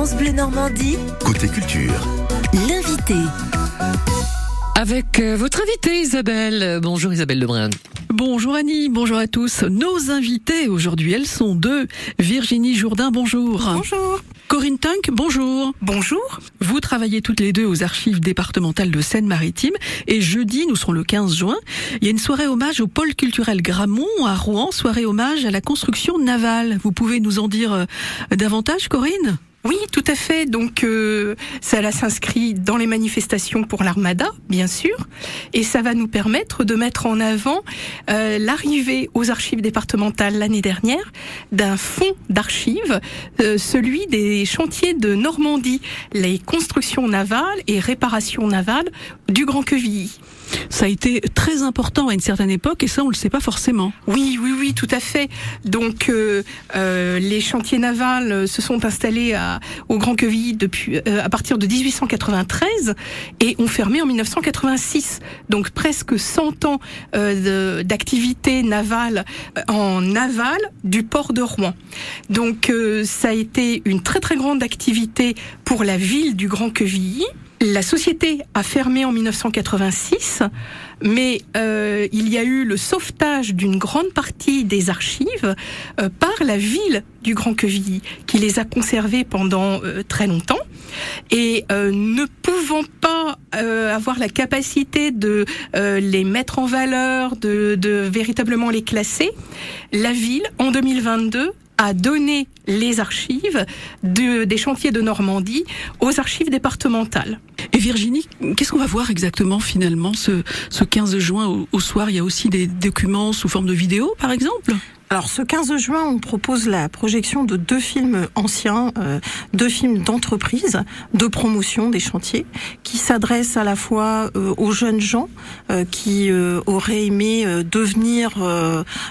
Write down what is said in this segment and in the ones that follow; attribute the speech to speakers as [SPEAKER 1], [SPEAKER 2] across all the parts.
[SPEAKER 1] France Bleu Normandie,
[SPEAKER 2] Côté culture.
[SPEAKER 1] l'invité.
[SPEAKER 3] Avec euh, votre invitée Isabelle. Bonjour Isabelle Lebrun.
[SPEAKER 4] Bonjour Annie, bonjour à tous. Nos invités aujourd'hui, elles sont deux. Virginie Jourdain, bonjour.
[SPEAKER 5] Bonjour.
[SPEAKER 4] Corinne Tunk, bonjour.
[SPEAKER 5] Bonjour.
[SPEAKER 4] Vous travaillez toutes les deux aux archives départementales de Seine-Maritime et jeudi, nous serons le 15 juin, il y a une soirée hommage au pôle culturel Gramont à Rouen, soirée hommage à la construction navale. Vous pouvez nous en dire euh, davantage, Corinne?
[SPEAKER 5] Oui, tout à fait. Donc, euh, s'inscrit dans les manifestations pour l'Armada, bien sûr, et ça va nous permettre de mettre en avant euh, l'arrivée aux archives départementales l'année dernière d'un fonds d'archives, euh, celui des chantiers de Normandie, les constructions navales et réparations navales du Grand Quevilly.
[SPEAKER 4] Ça a été très important à une certaine époque et ça, on le sait pas forcément.
[SPEAKER 5] Oui, oui, oui, tout à fait. Donc, euh, euh, les chantiers navals euh, se sont installés à, au Grand Quevilly depuis euh, à partir de 1893 et ont fermé en 1986. Donc, presque 100 ans euh, d'activité navale euh, en aval du port de Rouen. Donc, ça a été une très très grande activité pour la ville du Grand Quevilly. La société a fermé en 1986, mais euh, il y a eu le sauvetage d'une grande partie des archives euh, par la ville du Grand Quevilly, qui les a conservées pendant euh, très longtemps. Et ne pouvant pas avoir la capacité de les mettre en valeur, de, véritablement les classer, la ville, en 2022, a donné les archives de- des chantiers de Normandie aux archives départementales.
[SPEAKER 4] Et Virginie, qu'est-ce qu'on va voir exactement finalement ce, ce 15 juin au, soir? Il y a aussi des documents sous forme de vidéo, par exemple?
[SPEAKER 6] Alors ce 15 juin, on propose la projection de deux films anciens, euh, deux films d'entreprise, de promotion des chantiers, qui s'adressent à la fois euh, aux jeunes gens euh, qui auraient aimé devenir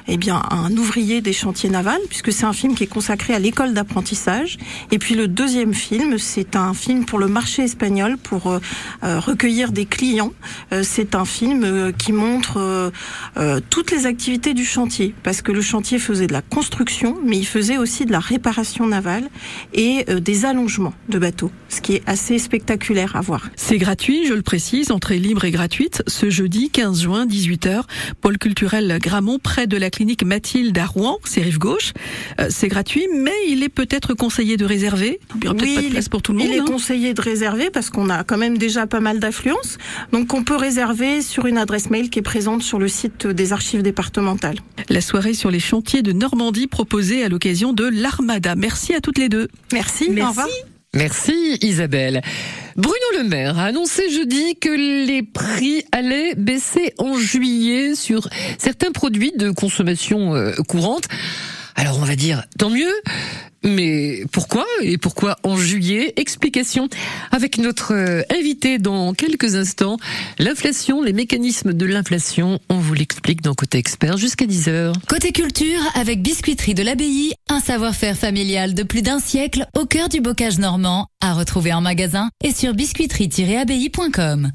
[SPEAKER 6] eh bien un ouvrier des chantiers navals, puisque c'est un film qui est consacré à l'école d'apprentissage. Et puis le deuxième film, c'est un film pour le marché espagnol, pour recueillir des clients. C'est un film qui montre toutes les activités du chantier, parce que le chantier faisait de la construction, mais il faisait aussi de la réparation navale et euh, des allongements de bateaux, ce qui est assez spectaculaire à voir.
[SPEAKER 4] C'est gratuit, je le précise, entrée libre et gratuite, ce jeudi 15 juin, 18h, pôle culturel Gramont, près de la clinique Mathilde à Rouen, c'est rive gauche. Euh, c'est gratuit, mais il est peut-être conseillé de réserver. Il n'y aura peut-être pas de place
[SPEAKER 6] est-
[SPEAKER 4] pour tout le monde.
[SPEAKER 6] Il est
[SPEAKER 4] hein.
[SPEAKER 6] conseillé de réserver parce qu'on a quand même déjà pas mal d'affluence. Donc on peut réserver sur une adresse mail qui est présente sur le site des archives départementales.
[SPEAKER 4] La soirée sur les chantiers de Normandie proposée à l'occasion de l'Armada. Merci à toutes les deux.
[SPEAKER 6] Merci. Au revoir.
[SPEAKER 3] Merci Isabelle. Bruno Le Maire a annoncé jeudi que les prix allaient baisser en juillet sur certains produits de consommation euh, courante. Alors on va dire tant mieux, mais pourquoi et pourquoi en juillet? Explication avec notre euh, invité dans quelques instants. L'inflation, les mécanismes de l'inflation, on vous l'explique dans Côté Expert jusqu'à 10h.
[SPEAKER 7] Côté culture, avec Biscuiterie de l'Abbaye, un savoir-faire familial de plus d'un siècle au cœur du bocage normand, à retrouver en magasin et sur biscuiterie-abbaye.com.